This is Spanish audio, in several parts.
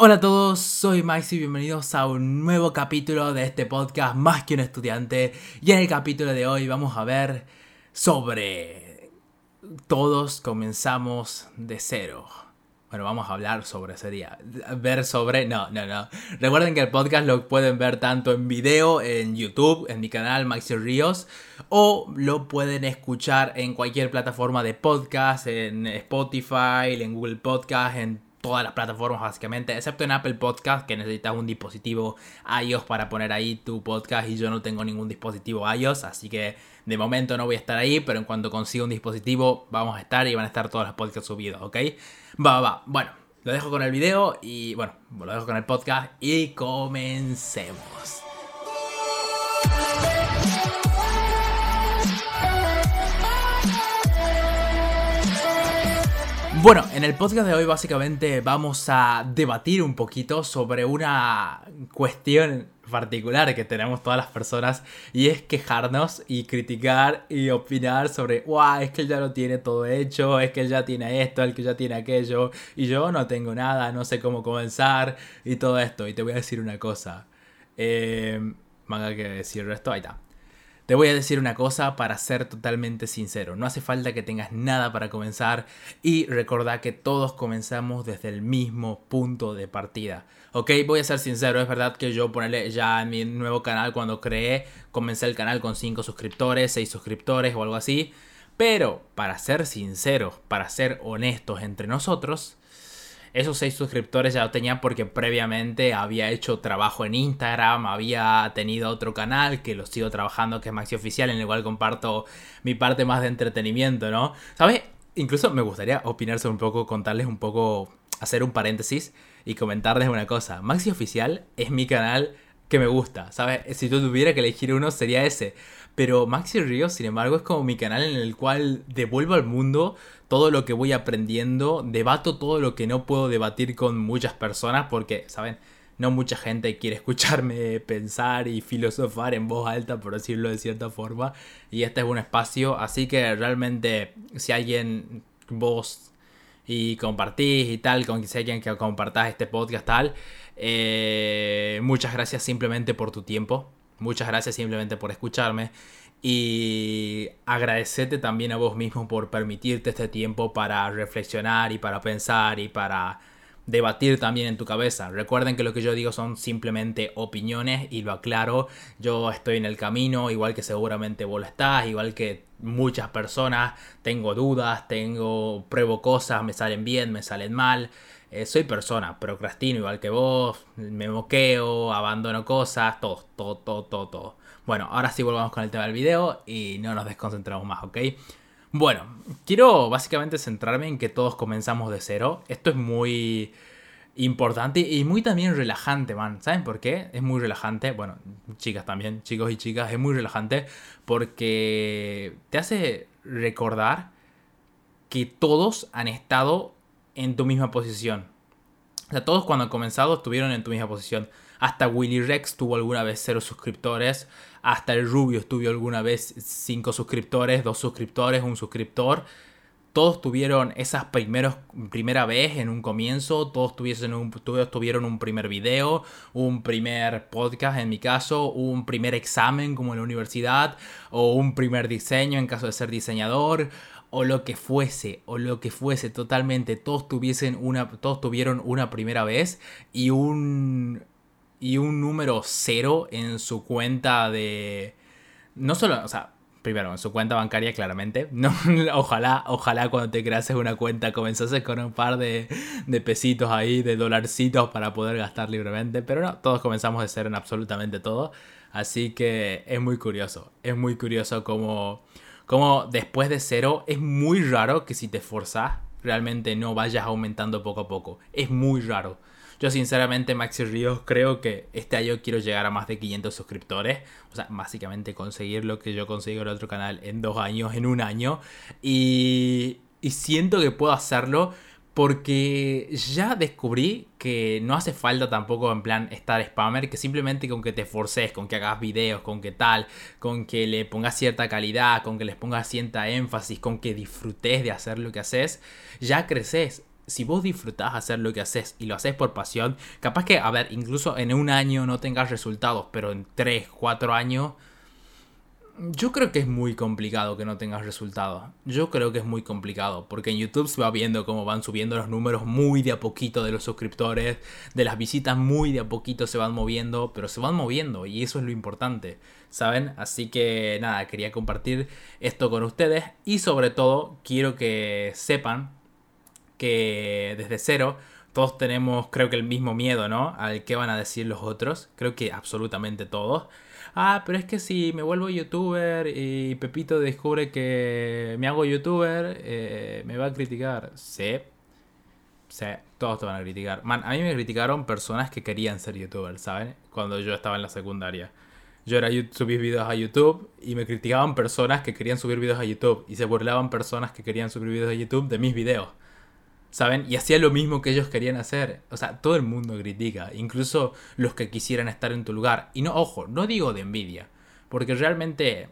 Hola a todos, soy Max y bienvenidos a un nuevo capítulo de este podcast Más que un estudiante. Y en el capítulo de hoy vamos a ver sobre... Todos comenzamos de cero. Bueno, vamos a hablar sobre, sería... Ver sobre... No, no, no. Recuerden que el podcast lo pueden ver tanto en video, en YouTube, en mi canal Maxi Ríos, o lo pueden escuchar en cualquier plataforma de podcast, en Spotify, en Google Podcast, en todas las plataformas básicamente, excepto en Apple Podcast que necesitas un dispositivo iOS para poner ahí tu podcast y yo no tengo ningún dispositivo iOS, así que de momento no voy a estar ahí, pero en cuanto consiga un dispositivo vamos a estar y van a estar todos los podcasts subidos, ¿ok? Va, va, va. Bueno, lo dejo con el video y bueno, lo dejo con el podcast y comencemos. Bueno, en el podcast de hoy básicamente vamos a debatir un poquito sobre una cuestión particular que tenemos todas las personas y es quejarnos y criticar y opinar sobre, wow, es que él ya lo tiene todo hecho, es que él ya tiene esto, el que ya tiene aquello y yo no tengo nada, no sé cómo comenzar y todo esto. Y te voy a decir una cosa. Eh, manga que decir esto, ahí está. Te voy a decir una cosa para ser totalmente sincero. No hace falta que tengas nada para comenzar y recordá que todos comenzamos desde el mismo punto de partida. Ok, voy a ser sincero, es verdad que yo ponerle ya en mi nuevo canal cuando creé, comencé el canal con 5 suscriptores, 6 suscriptores o algo así. Pero para ser sinceros, para ser honestos entre nosotros, esos 6 suscriptores ya lo tenía porque previamente había hecho trabajo en Instagram, había tenido otro canal que lo sigo trabajando, que es Maxi Oficial, en el cual comparto mi parte más de entretenimiento, ¿no? ¿Sabes? Incluso me gustaría opinar sobre un poco, contarles un poco, hacer un paréntesis y comentarles una cosa. Maxi Oficial es mi canal que me gusta, ¿sabes? Si tú tuviera que elegir uno sería ese. Pero Maxi Ríos, sin embargo, es como mi canal en el cual devuelvo al mundo todo lo que voy aprendiendo, debato todo lo que no puedo debatir con muchas personas porque, ¿saben? No mucha gente quiere escucharme pensar y filosofar en voz alta, por decirlo de cierta forma. Y este es un espacio, así que realmente si alguien, vos y compartís y tal, con si alguien que compartás este podcast tal, eh, muchas gracias simplemente por tu tiempo. Muchas gracias simplemente por escucharme. Y agradecerte también a vos mismo por permitirte este tiempo para reflexionar y para pensar y para debatir también en tu cabeza. Recuerden que lo que yo digo son simplemente opiniones y lo aclaro. Yo estoy en el camino, igual que seguramente vos lo estás, igual que muchas personas. Tengo dudas, tengo pruebo cosas, me salen bien, me salen mal. Eh, soy persona, procrastino igual que vos, me moqueo, abandono cosas, todo, todo, todo, todo, todo. Bueno, ahora sí volvamos con el tema del video y no nos desconcentramos más, ¿ok? Bueno, quiero básicamente centrarme en que todos comenzamos de cero. Esto es muy importante y muy también relajante, man. ¿Saben por qué? Es muy relajante. Bueno, chicas también, chicos y chicas, es muy relajante porque te hace recordar que todos han estado en tu misma posición. O sea, todos cuando han comenzado estuvieron en tu misma posición. Hasta Willy Rex tuvo alguna vez cero suscriptores. Hasta el Rubio estuvo alguna vez cinco suscriptores, dos suscriptores, un suscriptor. Todos tuvieron esas primeros, primera vez en un comienzo, todos, tuviesen un, todos tuvieron un primer video, un primer podcast en mi caso, un primer examen como en la universidad, o un primer diseño en caso de ser diseñador, o lo que fuese, o lo que fuese totalmente, todos tuviesen una, todos tuvieron una primera vez y un y un número cero en su cuenta de no solo, o sea, primero en su cuenta bancaria claramente, no, ojalá, ojalá cuando te creases una cuenta comenzases con un par de, de pesitos ahí, de dolarcitos para poder gastar libremente, pero no, todos comenzamos de cero en absolutamente todo, así que es muy curioso, es muy curioso como después de cero es muy raro que si te esforzas realmente no vayas aumentando poco a poco. Es muy raro. Yo sinceramente, Maxi Ríos, creo que este año quiero llegar a más de 500 suscriptores. O sea, básicamente conseguir lo que yo consigo en otro canal en dos años, en un año. Y, y siento que puedo hacerlo porque ya descubrí que no hace falta tampoco en plan estar spammer, que simplemente con que te forces, con que hagas videos, con que tal, con que le pongas cierta calidad, con que les pongas cierta énfasis, con que disfrutes de hacer lo que haces, ya creces. Si vos disfrutás hacer lo que haces y lo haces por pasión, capaz que, a ver, incluso en un año no tengas resultados, pero en 3, 4 años yo creo que es muy complicado que no tengas resultados. Yo creo que es muy complicado, porque en YouTube se va viendo cómo van subiendo los números muy de a poquito de los suscriptores, de las visitas muy de a poquito se van moviendo, pero se van moviendo y eso es lo importante, ¿saben? Así que nada, quería compartir esto con ustedes y sobre todo quiero que sepan que desde cero todos tenemos creo que el mismo miedo, ¿no? Al que van a decir los otros, creo que absolutamente todos ah, pero es que si me vuelvo youtuber y Pepito descubre que me hago youtuber, eh, me va a criticar. Sí. Sí, todos te van a criticar. Man, a mí me criticaron personas que querían ser youtuber, ¿saben? Cuando yo estaba en la secundaria. Yo era subir videos a YouTube y me criticaban personas que querían subir videos a YouTube y se burlaban personas que querían subir videos a YouTube de mis videos. ¿Saben? Y hacía lo mismo que ellos querían hacer. O sea, todo el mundo critica, incluso los que quisieran estar en tu lugar. Y no, ojo, no digo de envidia, porque realmente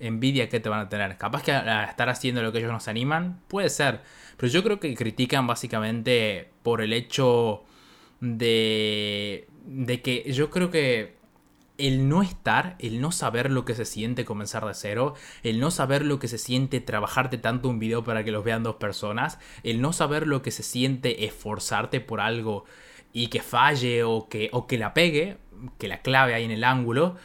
envidia que te van a tener. Capaz que a estar haciendo lo que ellos nos animan, puede ser. Pero yo creo que critican básicamente por el hecho de, de que yo creo que el no estar, el no saber lo que se siente comenzar de cero, el no saber lo que se siente trabajarte tanto un video para que los vean dos personas, el no saber lo que se siente esforzarte por algo y que falle o que, o que la pegue, que la clave ahí en el ángulo,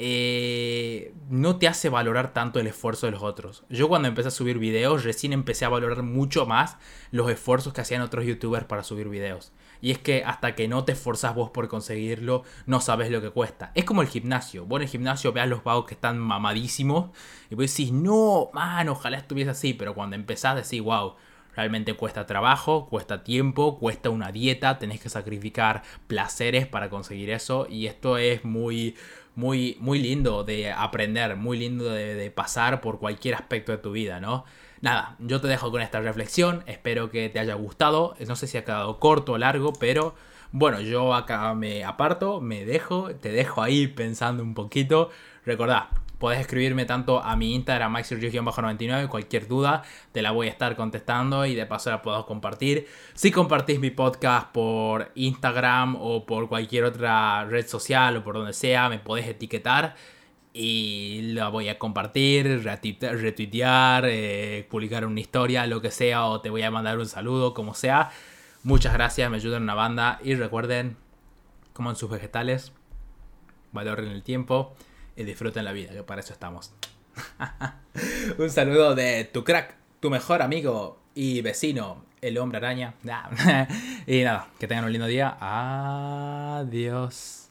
eh, no te hace valorar tanto el esfuerzo de los otros. Yo cuando empecé a subir videos, recién empecé a valorar mucho más los esfuerzos que hacían otros youtubers para subir videos. Y es que hasta que no te esforzas vos por conseguirlo, no sabes lo que cuesta. Es como el gimnasio. Vos en el gimnasio veas los vagos que están mamadísimos y vos decís, no, man, ojalá estuviese así. Pero cuando empezás decís, wow, realmente cuesta trabajo, cuesta tiempo, cuesta una dieta, tenés que sacrificar placeres para conseguir eso. Y esto es muy, muy, muy lindo de aprender, muy lindo de pasar por cualquier aspecto de tu vida, ¿no? Nada, yo te dejo con esta reflexión, espero que te haya gustado, no sé si ha quedado corto o largo, pero bueno, yo acá me aparto, me dejo, te dejo ahí pensando un poquito. Recordad, podés escribirme tanto a mi Instagram, maxirgio-99, cualquier duda te la voy a estar contestando y de paso la puedo compartir. Si compartís mi podcast por Instagram o por cualquier otra red social o por donde sea, me podés etiquetar y la voy a compartir, retuitear, eh, publicar una historia, lo que sea, o te voy a mandar un saludo, como sea. Muchas gracias, me ayudan una banda y recuerden, coman sus vegetales, valoren el tiempo y disfruten la vida, que para eso estamos. un saludo de tu crack, tu mejor amigo y vecino, el hombre araña. y nada, que tengan un lindo día. Adiós.